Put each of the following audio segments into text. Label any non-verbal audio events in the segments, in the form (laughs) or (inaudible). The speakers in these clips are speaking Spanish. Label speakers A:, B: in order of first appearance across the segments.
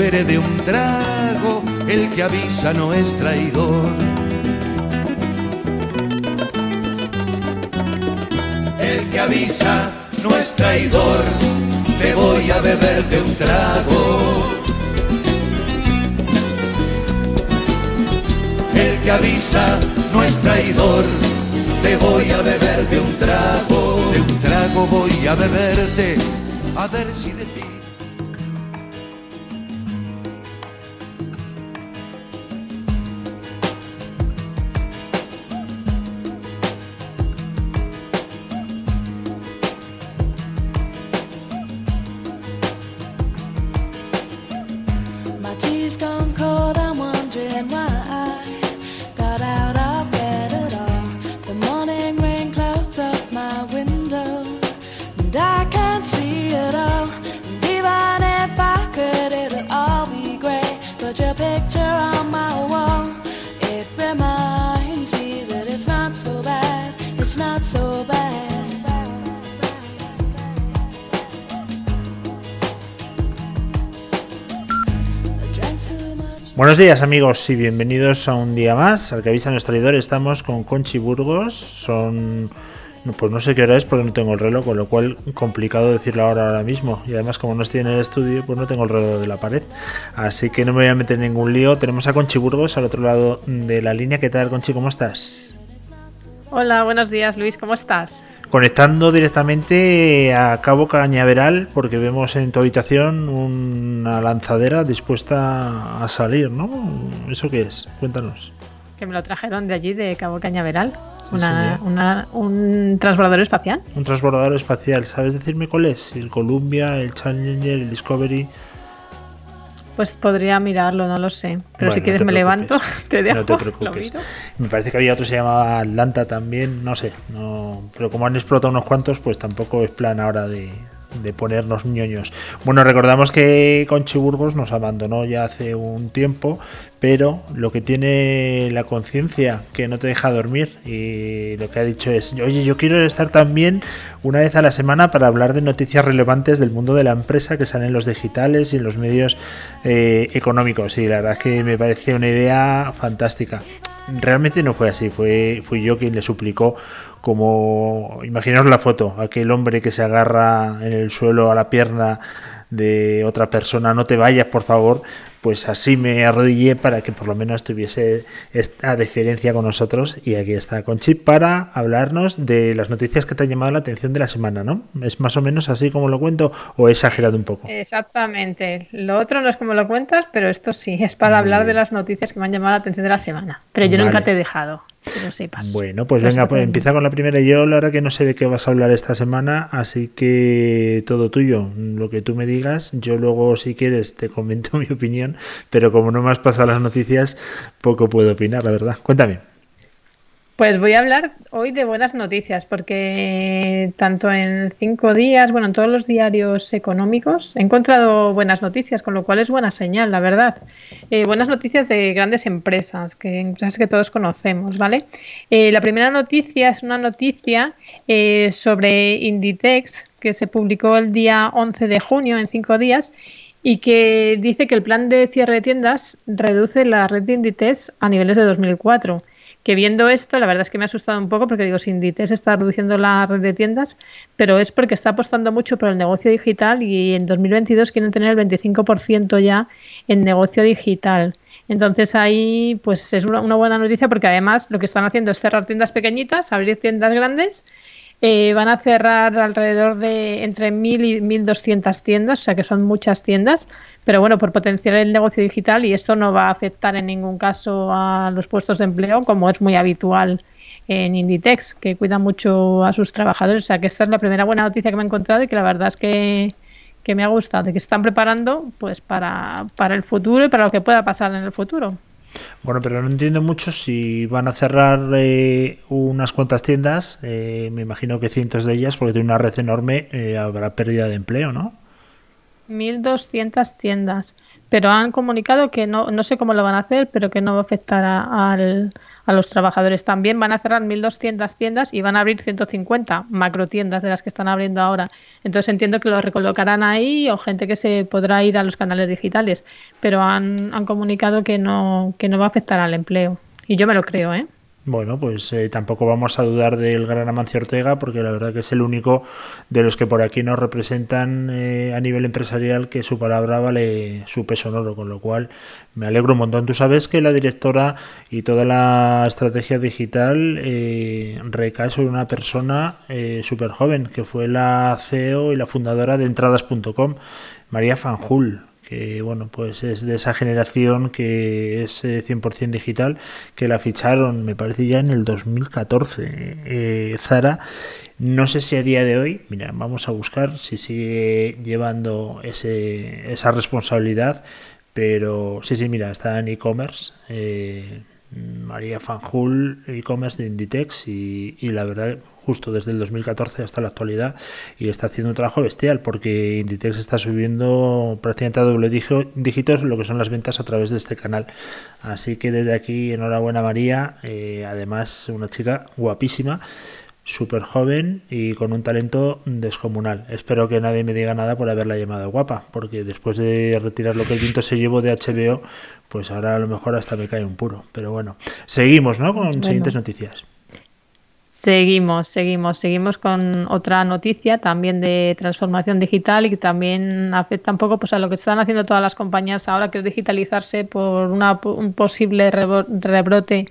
A: de un trago. El que avisa no es traidor. El que avisa no es traidor. Te voy a beber de un trago. El que avisa no es traidor. Te voy a beber de un trago. De un trago voy a beberte. A ver si de
B: Buenos días amigos y bienvenidos a un día más. Al que avisa nuestro traidor estamos con Conchi Burgos. Son... Pues no sé qué hora es porque no tengo el reloj, con lo cual complicado decirlo ahora ahora mismo. Y además como no estoy en el estudio, pues no tengo el reloj de la pared. Así que no me voy a meter en ningún lío. Tenemos a Conchi Burgos al otro lado de la línea. ¿Qué tal Conchi? ¿Cómo estás?
C: Hola, buenos días Luis, ¿cómo estás?
B: Conectando directamente a Cabo Cañaveral porque vemos en tu habitación una lanzadera dispuesta a salir, ¿no? ¿Eso qué es? Cuéntanos.
C: Que me lo trajeron de allí, de Cabo Cañaveral.
B: Sí,
C: Una,
B: señor.
C: una- un transbordador espacial.
B: Un transbordador espacial, ¿sabes decirme cuál es? El Columbia, el Challenger, el Discovery.
C: Pues podría mirarlo, no lo sé. Pero
B: Bueno,
C: si quieres me levanto, (laughs) te dejo,
B: No te preocupes. Me parece que había otro que se llamaba Atlanta también, no sé. No, pero como han explotado unos cuantos, pues tampoco es plan ahora de, de ponernos ñoños. Bueno, recordamos que Conchi Burgos nos abandonó ya hace un tiempo, pero lo que tiene la conciencia que no te deja dormir y lo que ha dicho es, oye, yo quiero estar también una vez a la semana para hablar de noticias relevantes del mundo de la empresa que salen en los digitales y en los medios eh, económicos. Y la verdad es que me parece una idea fantástica. Realmente no fue así, fue fui yo quien le suplicó como imaginaos la foto, aquel hombre que se agarra en el suelo a la pierna de otra persona, no te vayas por favor, pues así me arrodillé para que por lo menos tuviese esta deferencia con nosotros y aquí está Conchi para hablarnos de las noticias que te han llamado la atención de la semana, ¿no? ¿Es más o menos así como lo cuento o he exagerado un poco?
C: Exactamente. Lo otro no es como lo cuentas, pero esto sí, es para hablar de las noticias que me han llamado la atención de la semana. Pero yo nunca te he dejado, que lo sepas.
B: Bueno, pues venga, pues empieza con la primera. Yo la verdad que no sé de qué vas a hablar esta semana, así que todo tuyo, lo que tú me digas. Yo luego, si quieres, te comento (laughs) mi opinión, pero como no me has pasado las noticias, poco puedo opinar, la verdad. Cuéntame.
C: Pues voy a hablar hoy de buenas noticias, porque tanto en cinco días, bueno, en todos los diarios económicos, he encontrado buenas noticias, con lo cual es buena señal, la verdad. Eh, buenas noticias de grandes empresas, que empresas que todos conocemos, ¿vale? Eh, la primera noticia es una noticia eh, sobre Inditex, que se publicó el día 11 de junio, en cinco días, y que dice que el plan de cierre de tiendas reduce la red de Inditex a niveles de 2004 que viendo esto, la verdad es que me ha asustado un poco porque digo, Inditex está reduciendo la red de tiendas, pero es porque está apostando mucho por el negocio digital y en 2022 quieren tener el 25% ya en negocio digital. Entonces ahí pues es una buena noticia porque además lo que están haciendo es cerrar tiendas pequeñitas, abrir tiendas grandes. Eh, van a cerrar alrededor de entre 1.000 y 1.200 tiendas, o sea que son muchas tiendas, pero bueno, por potenciar el negocio digital y esto no va a afectar en ningún caso a los puestos de empleo, como es muy habitual en Inditex, que cuida mucho a sus trabajadores. O sea, que esta es la primera buena noticia que me he encontrado y que la verdad es que, que me ha gustado, que están preparando pues para, para el futuro y para lo que pueda pasar en el futuro.
B: Bueno, pero no entiendo mucho si van a cerrar eh, unas cuantas tiendas, eh, me imagino que cientos de ellas, porque tiene una red enorme, eh, habrá pérdida de empleo, ¿no?
C: 1.200 tiendas, pero han comunicado que no, no sé cómo lo van a hacer, pero que no va a afectar a, al, a los trabajadores. También van a cerrar 1.200 tiendas y van a abrir 150 macro tiendas de las que están abriendo ahora. Entonces entiendo que lo recolocarán ahí o gente que se podrá ir a los canales digitales, pero han, han comunicado que no, que no va a afectar al empleo. Y yo me lo creo, ¿eh?
B: Bueno, pues eh, tampoco vamos a dudar del gran Amancio Ortega, porque la verdad que es el único de los que por aquí nos representan eh, a nivel empresarial que su palabra vale su peso en oro, con lo cual me alegro un montón. Tú sabes que la directora y toda la estrategia digital eh, recae sobre una persona eh, súper joven, que fue la CEO y la fundadora de entradas.com, María Fanjul que bueno, pues es de esa generación que es 100% eh, digital, que la ficharon, me parece ya en el 2014. Eh, Zara, no sé si a día de hoy, mira, vamos a buscar si sigue llevando ese, esa responsabilidad, pero sí, sí, mira, está en e-commerce. Eh, María Fanjul, e-commerce de Inditex y, la verdad justo desde el 2014 hasta la actualidad y está haciendo un trabajo bestial porque Inditex está subiendo prácticamente a doble dígitos lo que son las ventas a través de este canal. Así que desde aquí enhorabuena María, eh, además una chica guapísima súper joven y con un talento descomunal. Espero que nadie me diga nada por haberla llamado guapa, porque después de retirar lo que el viento se llevó de HBO, pues ahora a lo mejor hasta me cae un puro. Pero bueno, seguimos, ¿no? Con siguientes noticias.
C: Seguimos, seguimos, seguimos con otra noticia también de transformación digital y que también afecta un poco pues, a lo que están haciendo todas las compañías ahora, que es digitalizarse por una, un posible rebrote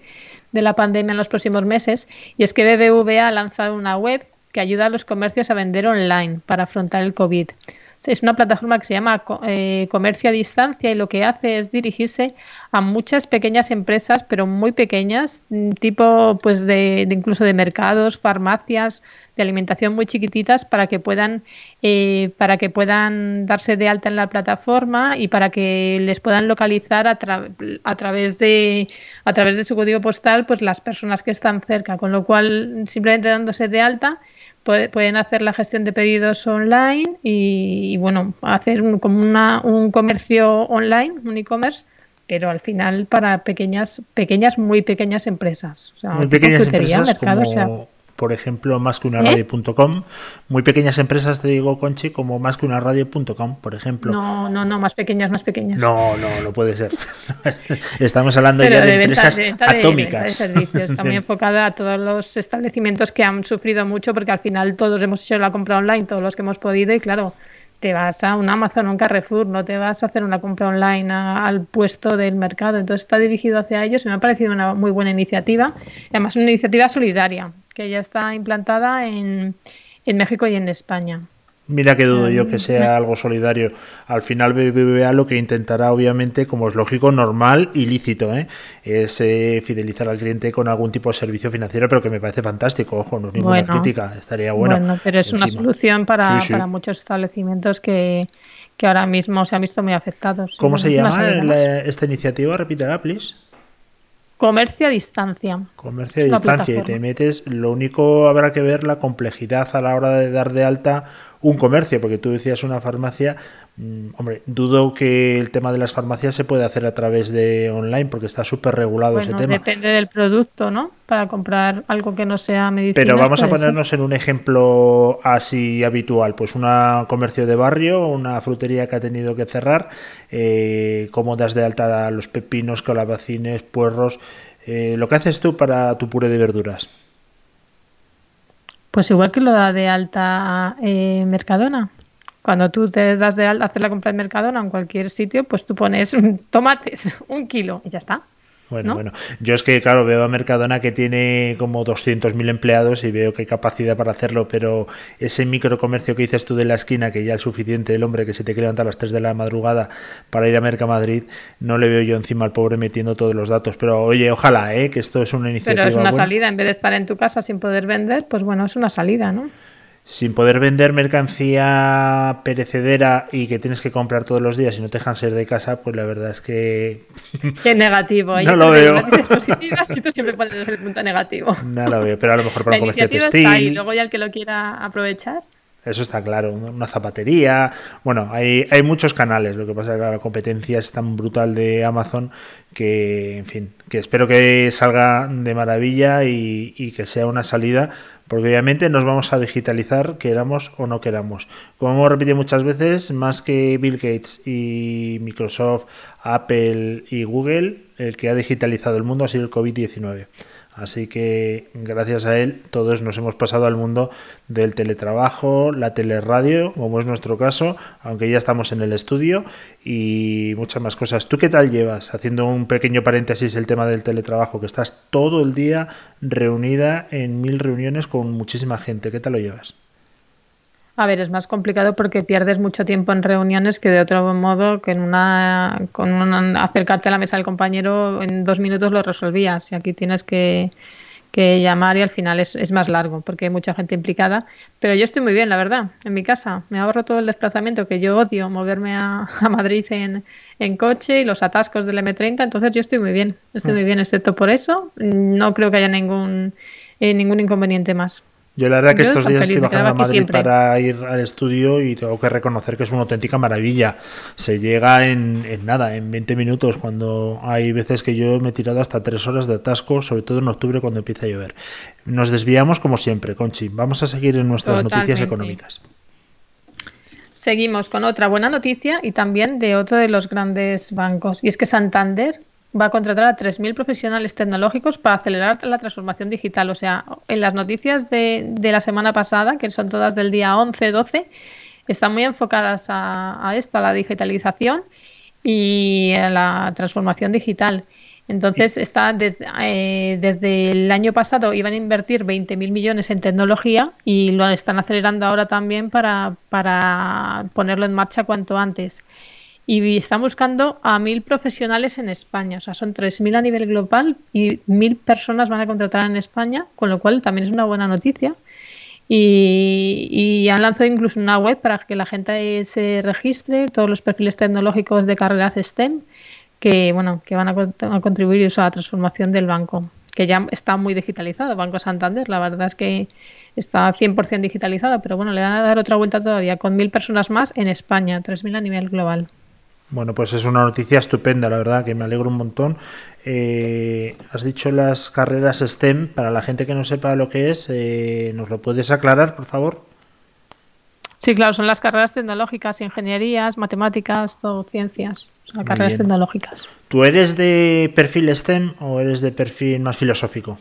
C: de la pandemia en los próximos meses. Y es que BBVA ha lanzado una web que ayuda a los comercios a vender online para afrontar el COVID. Es una plataforma que se llama eh, Comercio a Distancia y lo que hace es dirigirse a muchas pequeñas empresas, pero muy pequeñas, mm, tipo pues de, incluso de mercados, farmacias, de alimentación muy chiquititas para que puedan eh, para que puedan darse de alta en la plataforma y para que les puedan localizar a, a través de a través de su código postal pues las personas que están cerca, con lo cual simplemente dándose de alta pueden hacer la gestión de pedidos online y, bueno, hacer un, como una, un comercio online, un e-commerce, pero al final para pequeñas, pequeñas, muy pequeñas empresas.
B: O sea, muy pequeñas empresas como, por ejemplo, más que una ¿Eh? radio.com. Muy pequeñas empresas, te digo, Conchi, como más que una radio.com, por ejemplo.
C: No, no, no, más pequeñas, más pequeñas.
B: No, no, no puede ser. (laughs) Estamos hablando ya de, empresas atómicas.
C: De, servicios. Está muy (laughs) enfocada a todos los establecimientos que han sufrido mucho, porque al final todos hemos hecho la compra online, todos los que hemos podido, y claro, te vas a un Amazon o un Carrefour, no te vas a hacer una compra online al puesto del mercado. Entonces está dirigido hacia ellos y me ha parecido una muy buena iniciativa. Además, una iniciativa solidaria que ya está implantada en, en México y en España.
B: Mira que dudo yo que sea algo solidario. Al final BBVA lo que intentará, obviamente, como es lógico, normal y lícito, ¿eh? es eh, fidelizar al cliente con algún tipo de servicio financiero, pero que me parece fantástico. Ojo, no es ninguna crítica, estaría bueno. Bueno,
C: pero es una solución para, para muchos establecimientos que, que ahora mismo se han visto muy afectados.
B: ¿Cómo se llama esta iniciativa? Repítela, please.
C: Comercio a distancia.
B: Comercio a distancia y te metes, lo único habrá que ver la complejidad a la hora de dar de alta un comercio, porque tú decías una farmacia, hombre, dudo que el tema de las farmacias se puede hacer a través de online porque está súper regulado ese tema.
C: Depende del producto, ¿no? Para comprar algo que no sea medicina.
B: Pero vamos a ponernos en un ejemplo así habitual, pues un comercio de barrio, una frutería que ha tenido que cerrar, eh, cómo das de alta los pepinos, calabacines, puerros, eh, lo que haces tú para tu puré de verduras.
C: Pues igual que lo da de alta eh, Mercadona. Cuando tú te das de hacer la compra de Mercadona en cualquier sitio, pues tú pones (laughs) tomates, un kilo y ya está.
B: Bueno,
C: ¿no?
B: bueno. Yo es que, claro, veo a Mercadona que tiene como 200.000 empleados y veo que hay capacidad para hacerlo, pero ese microcomercio que dices tú de la esquina, que ya es suficiente el hombre que se te quiere levantar a las 3 de la madrugada para ir a Mercamadrid, no le veo yo encima al pobre metiendo todos los datos. Pero oye, ojalá, ¿eh? que esto es una iniciativa.
C: Pero es una
B: buena.
C: salida, en vez de estar en tu casa sin poder vender, pues bueno, es una salida, ¿no?
B: Sin poder vender mercancía perecedera y que tienes que comprar todos los días y no te dejan ser de casa, pues la verdad es que (laughs)
C: Qué negativo.
B: No
C: Yo
B: lo veo. (laughs)
C: noticias positivas y tú siempre pones el punto negativo. (laughs)
B: no lo veo. Pero a lo mejor para
C: La
B: el comercio
C: iniciativa está ahí,
B: textil.
C: luego ya el que lo quiera aprovechar.
B: Eso está claro, una zapatería. Bueno, hay, hay muchos canales. Lo que pasa es que la competencia es tan brutal de Amazon que, en fin, que espero que salga de maravilla y, y que sea una salida, porque obviamente nos vamos a digitalizar, queramos o no queramos. Como hemos repetido muchas veces, más que Bill Gates y Microsoft, Apple y Google, el que ha digitalizado el mundo ha sido el COVID-19. Así que gracias a él todos nos hemos pasado al mundo del teletrabajo, la teleradio, como es nuestro caso, aunque ya estamos en el estudio y muchas más cosas. ¿Tú qué tal llevas? Haciendo un pequeño paréntesis el tema del teletrabajo, que estás todo el día reunida en mil reuniones con muchísima gente. ¿Qué tal lo llevas?
C: A ver, es más complicado porque pierdes mucho tiempo en reuniones que de otro modo que en una con una- acercarte a la mesa del compañero en dos minutos lo resolvías y aquí tienes que, que llamar y al final es, es más largo porque hay mucha gente implicada. Pero yo estoy muy bien, la verdad, en mi casa. Me ahorro todo el desplazamiento que yo odio, moverme a, a Madrid en, en coche y los atascos del M30, entonces yo estoy muy bien, estoy muy bien, excepto por eso. No creo que haya ningún, eh, ningún inconveniente más.
B: Yo la verdad que
C: Yo
B: estos días estoy bajando a Madrid
C: siempre.
B: para ir al estudio y tengo que reconocer que es una auténtica maravilla. Se llega en, en nada, en 20 minutos, cuando hay veces que yo me he tirado hasta 3 horas de atasco, sobre todo en octubre cuando empieza a llover. Nos desviamos como siempre, Conchi. Vamos a seguir en nuestras noticias económicas.
C: Seguimos con otra buena noticia y también de otro de los grandes bancos. Y es que Santander va a contratar a 3.000 profesionales tecnológicos para acelerar la transformación digital. O sea, en las noticias de, de la semana pasada, que son todas del día 11-12, están muy enfocadas a, a esto, a la digitalización y a la transformación digital. Entonces, está desde, eh, desde el año pasado iban a invertir 20.000 millones en tecnología y lo están acelerando ahora también para, para ponerlo en marcha cuanto antes. Y están buscando a 1.000 profesionales en España, o sea, son 3.000 a nivel global y 1.000 personas van a contratar en España, con lo cual también es una buena noticia. Y, han lanzado incluso una web para que la gente se registre, todos los perfiles tecnológicos de carreras STEM, que bueno, que van a, con- a contribuir a la transformación del banco, que ya está muy digitalizado, Banco Santander, la verdad es que está 100% digitalizado, pero bueno, le van a dar otra vuelta todavía, con mil personas más en España, 3.000 a nivel global.
B: Bueno, pues es una noticia estupenda, la verdad, que me alegro un montón. Eh, has dicho las carreras STEM, para la gente que no sepa lo que es, eh, ¿nos lo puedes aclarar, por favor?
C: Sí, claro, son las carreras tecnológicas, ingenierías, matemáticas, todo, ciencias, o sea, carreras tecnológicas.
B: ¿Tú eres de perfil STEM o eres de perfil más filosófico?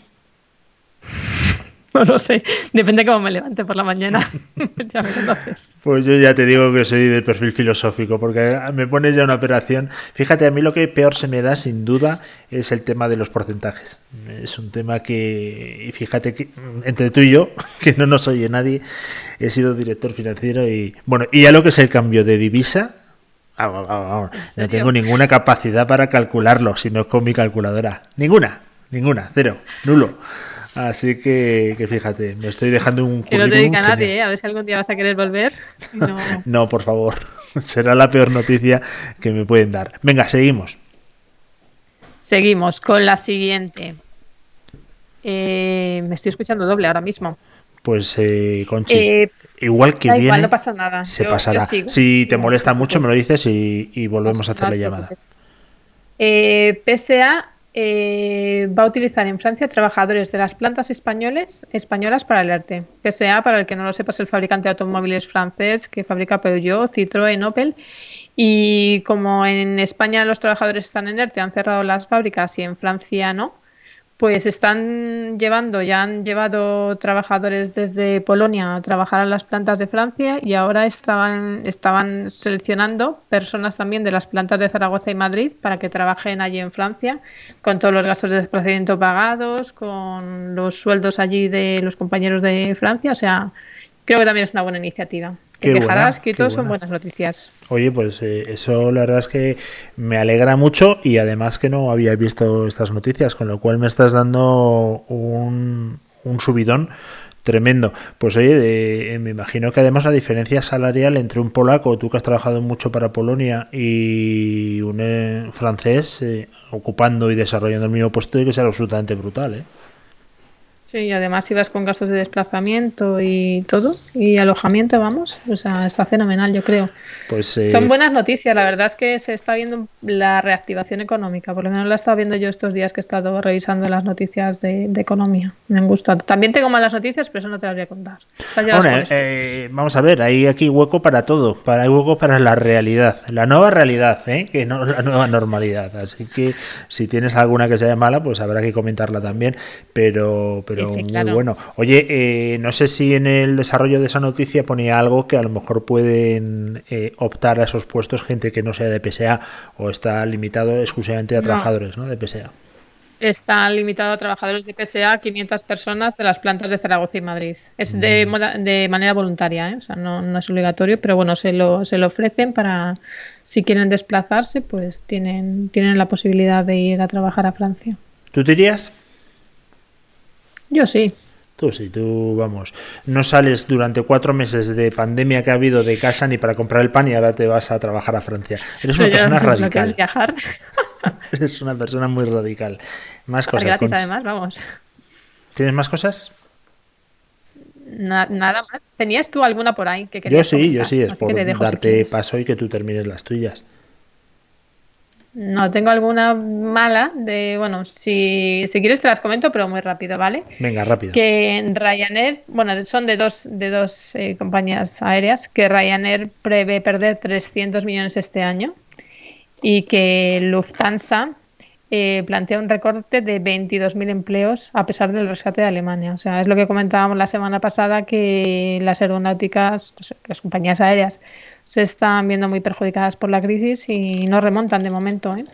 B: (laughs)
C: No lo sé, depende cómo me levante por la mañana. (laughs) (laughs) ya me conoces.
B: Pues yo ya te digo que soy de perfil filosófico, porque me pones ya una operación. Fíjate, a mí lo que peor se me da, sin duda, es el tema de los porcentajes. Es un tema que, y fíjate que entre tú y yo, que no nos oye nadie, he sido director financiero y, bueno, y ya lo que es el cambio de divisa, vamos, vamos, vamos, no tengo ninguna capacidad para calcularlo, sino con mi calculadora. Ninguna, ninguna, cero, nulo. Así que, que fíjate, me estoy dejando un
C: Que no te
B: currículum
C: dedica a nadie,
B: genial.
C: ¿eh? a ver si algún día vas a querer volver. No. (laughs)
B: No, por favor. (laughs) Será la peor noticia que me pueden dar. Venga, seguimos.
C: Seguimos con la siguiente. Eh, me estoy escuchando doble ahora mismo.
B: Pues, eh, Conchi,
C: Eh,
B: igual que viene,
C: igual, no pasa nada.
B: se
C: Yo-
B: pasará.
C: yo sigo.
B: si te
C: No
B: molesta mucho, me lo dices y, y volvemos a
C: No
B: hacer la
C: te
B: llamada.
C: Eh, PSA eh, va a utilizar en Francia trabajadores de las plantas españoles, españolas para el ERTE. PSA, para el que no lo sepa, es el fabricante de automóviles francés que fabrica Peugeot, Citroën, Opel. Y como en España los trabajadores están en ERTE, han cerrado las fábricas y en Francia no, pues están llevando, ya han llevado trabajadores desde Polonia a trabajar en las plantas de Francia y ahora estaban, estaban seleccionando personas también de las plantas de Zaragoza y Madrid para que trabajen allí en Francia, con todos los gastos de desplazamiento pagados, con los sueldos allí de los compañeros de Francia. O sea, creo que también es una buena iniciativa. Que todos son buenas noticias.
B: Oye, pues eh, eso la verdad es que me alegra mucho y además que no había visto estas noticias, con lo cual me estás dando un, un subidón tremendo. Pues oye, eh, me imagino que además la diferencia salarial entre un polaco, tú que has trabajado mucho para Polonia, y un eh, francés ocupando y desarrollando el mismo puesto, tiene que ser absolutamente brutal, ¿eh?
C: Sí, y además ibas con gastos de desplazamiento y todo, y alojamiento, vamos, o sea, está fenomenal, yo creo. Pues, eh, Son buenas noticias, la verdad es que se está viendo la reactivación económica, por lo menos la he estado viendo yo estos días que he estado revisando las noticias de, economía, me han gustado. También tengo malas noticias, pero eso no te las voy a contar.
B: Eh, vamos a ver, hay aquí hueco para todo, para, hay hueco para la realidad, la nueva realidad, ¿eh? que no la nueva normalidad, así que si tienes alguna que sea mala, pues habrá que comentarla también, pero muy bueno. Oye, eh, no sé si en el desarrollo de esa noticia ponía algo que a lo mejor pueden eh, optar a esos puestos gente que no sea de PSA o está limitado exclusivamente a trabajadores ¿no? de PSA.
C: Está limitado a trabajadores de PSA, 500 personas de las plantas de Zaragoza y Madrid. Es de, mm. de manera voluntaria, ¿eh? o sea, no, no, es obligatorio, pero bueno, se lo, se lo ofrecen para, si quieren desplazarse, pues tienen, tienen la posibilidad de ir a trabajar a Francia.
B: ¿Tú dirías?
C: Yo sí.
B: Tú sí, tú vamos. No sales durante cuatro meses de pandemia que ha habido de casa ni para comprar el pan y ahora te vas a trabajar a Francia. Eres una (laughs) persona radical.
C: viajar. (laughs)
B: Eres una persona muy radical. Más cosas.
C: Gratis, además, vamos.
B: ¿Tienes más cosas?
C: nada más. ¿Tenías tú alguna por ahí que
B: Yo sí, yo sí, es por darte paso y que tú termines las tuyas.
C: No, tengo alguna mala de, bueno, si, si quieres te las comento, pero muy rápido, ¿vale?
B: Venga, rápido.
C: Que Ryanair, bueno, son de dos, de dos eh, compañías aéreas, que Ryanair prevé perder 300 millones este año y que Lufthansa eh, plantea un recorte de 22.000 empleos a pesar del rescate de Alemania. O sea, es lo que comentábamos la semana pasada, que las aeronáuticas, las compañías aéreas, se están viendo muy perjudicadas por la crisis y no remontan de momento. ¿eh?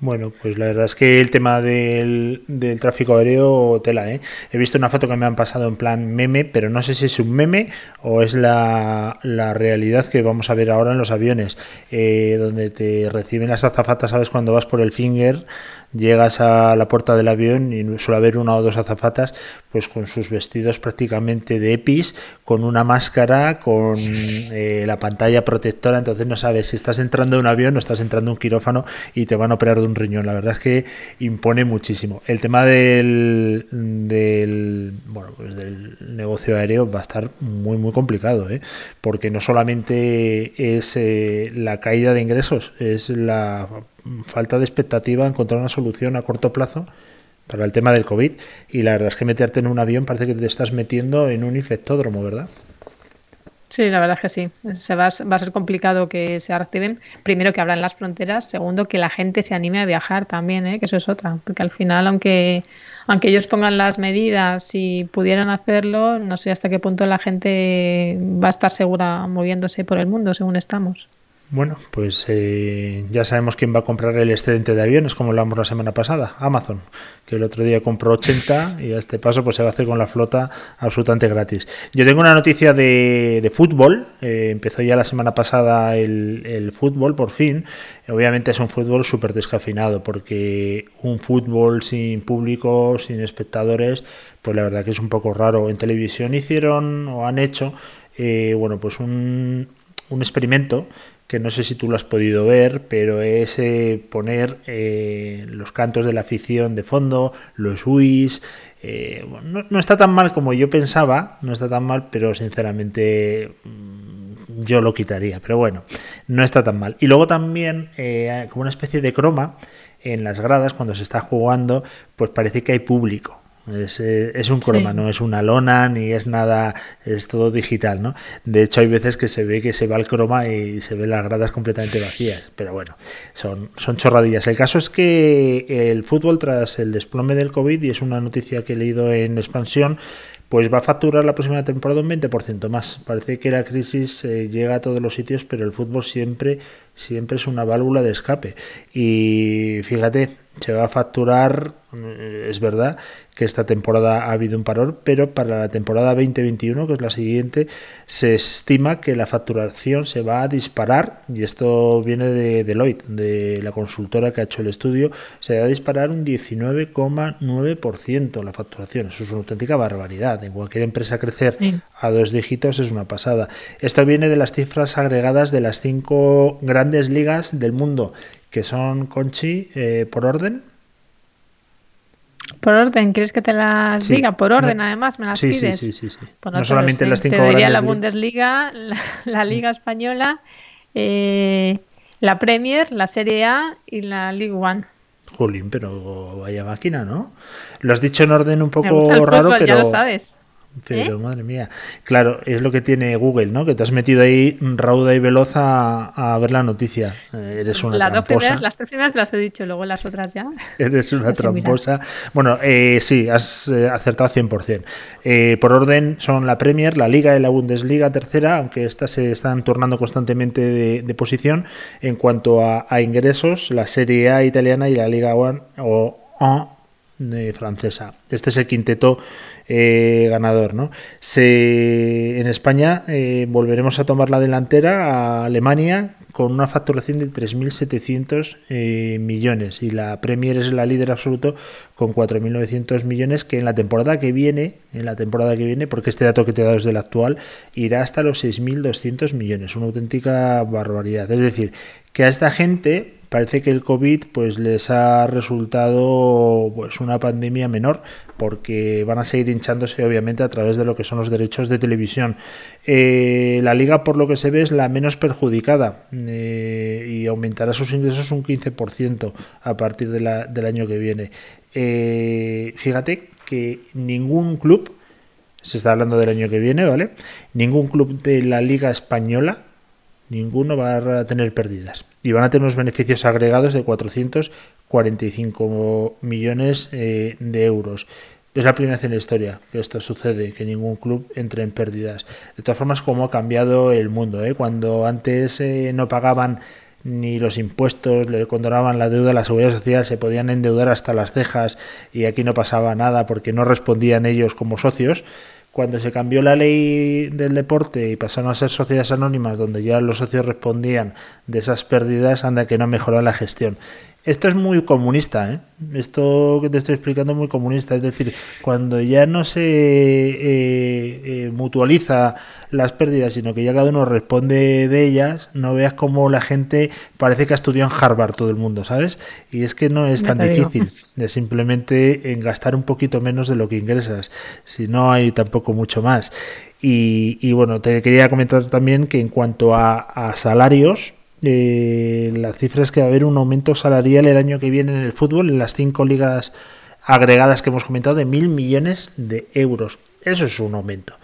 B: Bueno, pues la verdad es que el tema del, del, tráfico aéreo tela, ¿eh? He visto una foto que me han pasado en plan meme, pero no sé si es un meme o es la, la realidad que vamos a ver ahora en los aviones, eh, donde te reciben las azafatas, ¿sabes? Cuando vas por el finger llegas a la puerta del avión y suele haber una o dos azafatas, pues con sus vestidos prácticamente de EPIs, con una máscara, con eh, la pantalla protectora, entonces no sabes si estás entrando en un avión o estás entrando en un quirófano y te van a operar de un riñón. La verdad es que impone muchísimo. El tema del, del, bueno, pues del negocio aéreo va a estar muy, muy complicado, ¿eh? porque no solamente es eh, la caída de ingresos, es la falta de expectativa encontrar una solución a corto plazo para el tema del COVID. Y la verdad es que meterte en un avión parece que te estás metiendo en un infectódromo, ¿verdad?
C: Sí, la verdad es que sí. Se va, va, a ser complicado que se activen. Primero, que abran las fronteras. Segundo, que la gente se anime a viajar también, ¿eh? que eso es otra. Porque al final, aunque, aunque ellos pongan las medidas y pudieran hacerlo, no sé hasta qué punto la gente va a estar segura moviéndose por el mundo, según estamos.
B: Bueno, pues eh, ya sabemos quién va a comprar el excedente de aviones, como lo hablamos la semana pasada, Amazon, que el otro día compró 80 y a este paso pues se va a hacer con la flota absolutamente gratis. Yo tengo una noticia de, fútbol, eh, empezó ya la semana pasada el, el fútbol por fin, obviamente es un fútbol súper descafinado, porque un fútbol sin público, sin espectadores, pues la verdad que es un poco raro. En televisión hicieron o han hecho, eh, bueno, pues un, un experimento que no sé si tú lo has podido ver, pero es eh, poner eh, los cantos de la afición de fondo, los uis. Eh, no, está tan mal como yo pensaba, no está tan mal, pero sinceramente mm, yo lo quitaría. Pero bueno, no está tan mal. Y luego también, como una especie de croma, en las gradas, cuando se está jugando, pues parece que hay público Es, eh, es un croma,
C: Sí.
B: no es una lona ni es nada, es todo digital, ¿no? De hecho, hay veces que se ve que se va el croma y se ven las gradas completamente vacías. Pero bueno, son, son chorradillas. El caso es que el fútbol, tras el desplome del COVID, y es una noticia que he leído en expansión, pues va a facturar la próxima temporada un 20% más. Parece que la crisis eh, llega a todos los sitios, pero el fútbol siempre, siempre es una válvula de escape. Y fíjate, se va a facturar, eh, es verdad que esta temporada ha habido un parón, pero para la temporada 2021, que es la siguiente, se estima que la facturación se va a disparar, y esto viene de Deloitte, de la consultora que ha hecho el estudio, se va a disparar un 19,9% la facturación. Eso es una auténtica barbaridad. En cualquier empresa crecer
C: Sí.
B: a dos dígitos es una pasada. Esto viene de las cifras agregadas de las cinco grandes ligas del mundo, que son, Conchi, eh, por orden.
C: Por orden, ¿quieres que te las
B: Sí.
C: diga? Por orden,
B: No.
C: además, me las
B: Sí,
C: pides.
B: sí, sí, sí.
C: Pues
B: No
C: te
B: solamente las cinco
C: Te diría
B: grandes
C: la
B: li-
C: Bundesliga, la, la Liga Española, eh, la Premier, la Serie A y la League One.
B: Jolín, pero vaya máquina, ¿no? Lo has dicho en orden un poco raro,
C: fútbol,
B: pero...
C: ya lo sabes.
B: Pero
C: ¿Eh?
B: madre mía. Claro, es lo que tiene Google, ¿no? Que te has metido ahí rauda y veloz a, a ver la noticia. Eh, Eres una
C: Las dos
B: tramposa.
C: primeras, las tres primeras te las he dicho, luego las otras ya. (laughs)
B: Eres una
C: mira.
B: tramposa. Bueno, eh, sí, has eh, acertado 100%. Eh, por orden son la Premier, la Liga y la Bundesliga tercera, aunque estas se están turnando constantemente de, de posición. En cuanto a, a ingresos, la Serie A italiana y la Liga One o de francesa. Este es el quinteto eh, ganador, ¿no? Se, en España eh, volveremos a tomar la delantera a Alemania con una facturación de 3.700 eh, millones y la Premier es la líder absoluto con 4.900 millones que en la temporada que viene, en la temporada que viene, porque este dato que te he dado es del actual, irá hasta los 6.200 millones, una auténtica barbaridad. Es decir, que a esta gente parece que el COVID pues les ha resultado pues una pandemia menor porque van a seguir hinchándose obviamente a través de lo que son los derechos de televisión. Eh, la liga por lo que se ve es la menos perjudicada eh, y aumentará sus ingresos un 15% a partir del año que viene. Eh, fíjate que ningún club, se está hablando del año que viene, ¿vale? Ningún club de la liga española ninguno va a tener pérdidas y van a tener unos beneficios agregados de 445 millones eh, de euros. Es la primera vez en la historia que esto sucede, que ningún club entre en pérdidas. De todas formas, cómo ha cambiado el mundo. ¿eh? Cuando antes eh, no pagaban ni los impuestos, le condonaban la deuda a la seguridad social, se podían endeudar hasta las cejas y aquí no pasaba nada porque no respondían ellos como socios. Cuando se cambió la ley del deporte y pasaron a ser sociedades anónimas donde ya los socios respondían de esas pérdidas, anda que no ha mejorado la gestión. Esto es muy comunista, ¿eh? Esto que te estoy explicando es muy comunista. Es decir, cuando ya no se eh, eh, mutualiza las pérdidas, sino que ya cada uno responde de ellas, no veas cómo la gente parece que ha estudiado en Harvard todo el mundo, ¿sabes? Y es que no es
C: Ya
B: tan difícil de simplemente en gastar un poquito menos de lo que ingresas, si no hay tampoco mucho más. Y, y bueno, te quería comentar también que en cuanto a, a salarios, eh, la cifra es que va a haber un aumento salarial el año que viene en el fútbol, en las cinco ligas agregadas que hemos comentado, de mil millones de euros. Eso es un aumento.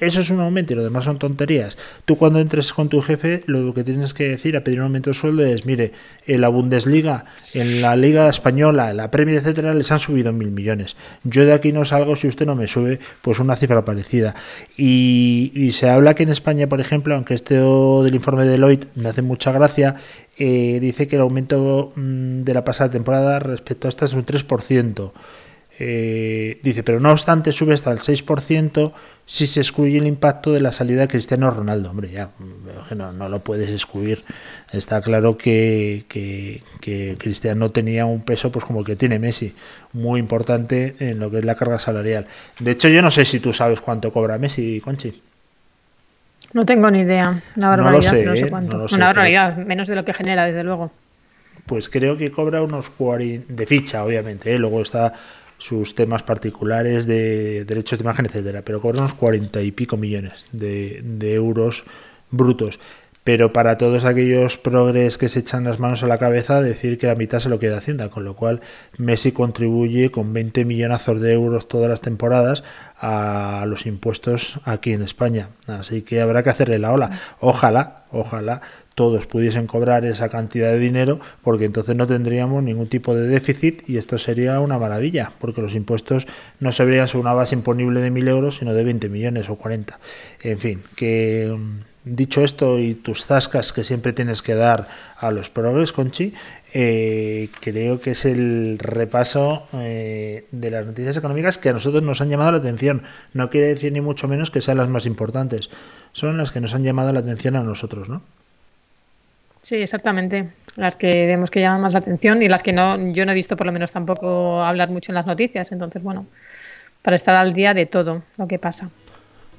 B: Eso es un aumento y lo demás son tonterías. Tú cuando entres con tu jefe, lo que tienes que decir a pedir un aumento de sueldo es, mire, en la Bundesliga, en la Liga Española, en la Premier, etcétera, les han subido mil millones. Yo de aquí no salgo si usted no me sube, pues una cifra parecida. Y, y se habla que en España, por ejemplo, aunque este del informe de Deloitte me hace mucha gracia, eh, dice que el aumento mm, de la pasada temporada respecto a esta es un 3%. Eh, dice, pero no obstante sube hasta el 6% si se excluye el impacto de la salida de Cristiano Ronaldo. Hombre, ya, no, no lo puedes excluir. Está claro que, que, que Cristiano tenía un peso pues como el que tiene Messi, muy importante en lo que es la carga salarial. De hecho, yo no sé si tú sabes cuánto cobra Messi, Conchi.
C: No tengo ni idea. Una
B: No lo sé,
C: no sé
B: ¿eh?
C: cuánto.
B: No lo sé,
C: Una
B: pero-
C: barbaridad, menos de lo que genera, desde luego.
B: Pues creo que cobra unos 40 de ficha, obviamente. ¿eh? Luego está sus temas particulares de derechos de imagen, etcétera. Pero cobra unos 40 y pico millones de euros brutos. Pero para todos aquellos progres que se echan las manos a la cabeza, decir que la mitad se lo queda Hacienda, con lo cual Messi contribuye con 20 millonazos de euros todas las temporadas a los impuestos aquí en España. Así que habrá que hacerle la ola. Ojalá, ojalá todos pudiesen cobrar esa cantidad de dinero, porque entonces no tendríamos ningún tipo de déficit y esto sería una maravilla, porque los impuestos no se verían sobre una base imponible de 1.000 euros, sino de 20 millones o 40. En fin, que Dicho esto y tus zascas que siempre tienes que dar a los progres, Conchi, eh, creo que es el repaso eh, de las noticias económicas que a nosotros nos han llamado la atención. No quiere decir ni mucho menos que sean las más importantes, son las que nos han llamado la atención a nosotros, ¿no?
C: Sí, exactamente. Las que vemos que llaman más la atención y las que no, yo no he visto por lo menos tampoco hablar mucho en las noticias. Entonces, bueno, para estar al día de todo lo que pasa.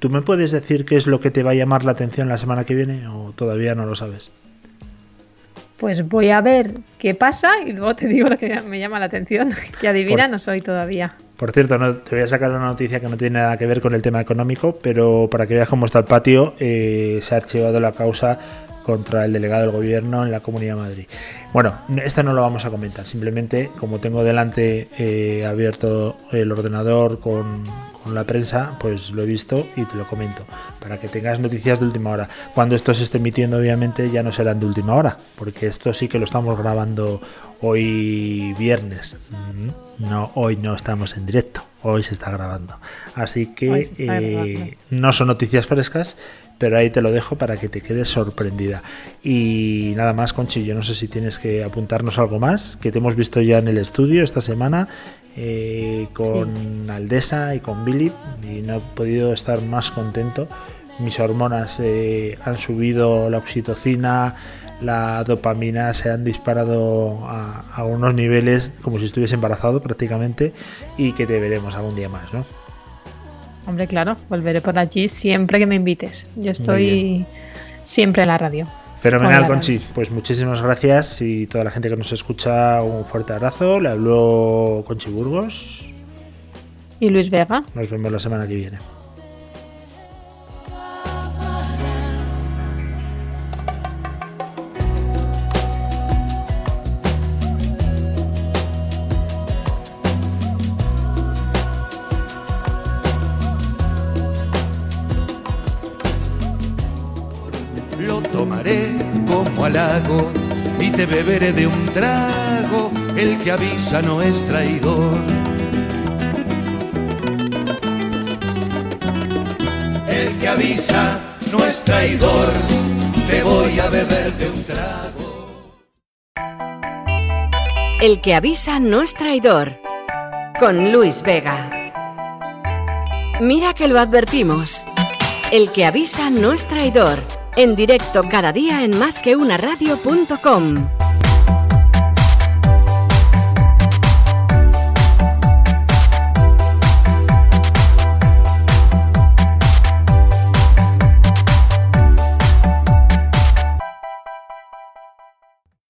B: ¿Tú me puedes decir qué es lo que te va a llamar la atención la semana que viene o todavía no lo sabes?
C: Pues voy a ver qué pasa y luego te digo lo que me llama la atención. (laughs) Que adivina no soy todavía.
B: Por cierto, no, te voy a sacar una noticia que no tiene nada que ver con el tema económico, pero para que veas cómo está el patio, eh, se ha archivado la causa contra el delegado del gobierno en la Comunidad de Madrid. Bueno, esta no lo vamos a comentar, simplemente como tengo delante eh, abierto el ordenador con, con, la prensa, pues lo he visto y te lo comento, para que tengas noticias de última hora. Cuando esto se esté emitiendo, obviamente ya no serán de última hora, porque esto sí que lo estamos grabando hoy viernes. Mm, no, hoy no estamos en directo, hoy se está grabando. Así que eh, no son noticias frescas, pero ahí te lo dejo para que te quedes sorprendida. Y nada más, Conchi, yo no sé si tienes que apuntarnos algo más, que te hemos visto ya en el estudio esta semana eh, con Aldesa y con Billy, y no he podido estar más contento. Mis hormonas eh, han subido la oxitocina, la dopamina se han disparado a, a, unos niveles como si estuviese embarazado prácticamente y que te veremos algún día más, ¿no?
C: Hombre, claro, volveré por allí siempre que me invites. Yo estoy siempre en la radio.
B: Fenomenal, Conchi. Pues muchísimas gracias y toda la gente que nos escucha, un fuerte abrazo. Le habló Conchi Burgos.
C: Y Luis Vega.
B: Nos vemos la semana que viene.
A: Y te beberé de un trago, el que avisa no es traidor. El que avisa no es traidor, te voy a beber de un trago.
D: El que avisa no es traidor, con Luis Vega. Mira que lo advertimos. El que avisa no es traidor en directo cada día en másqueunaradio.com.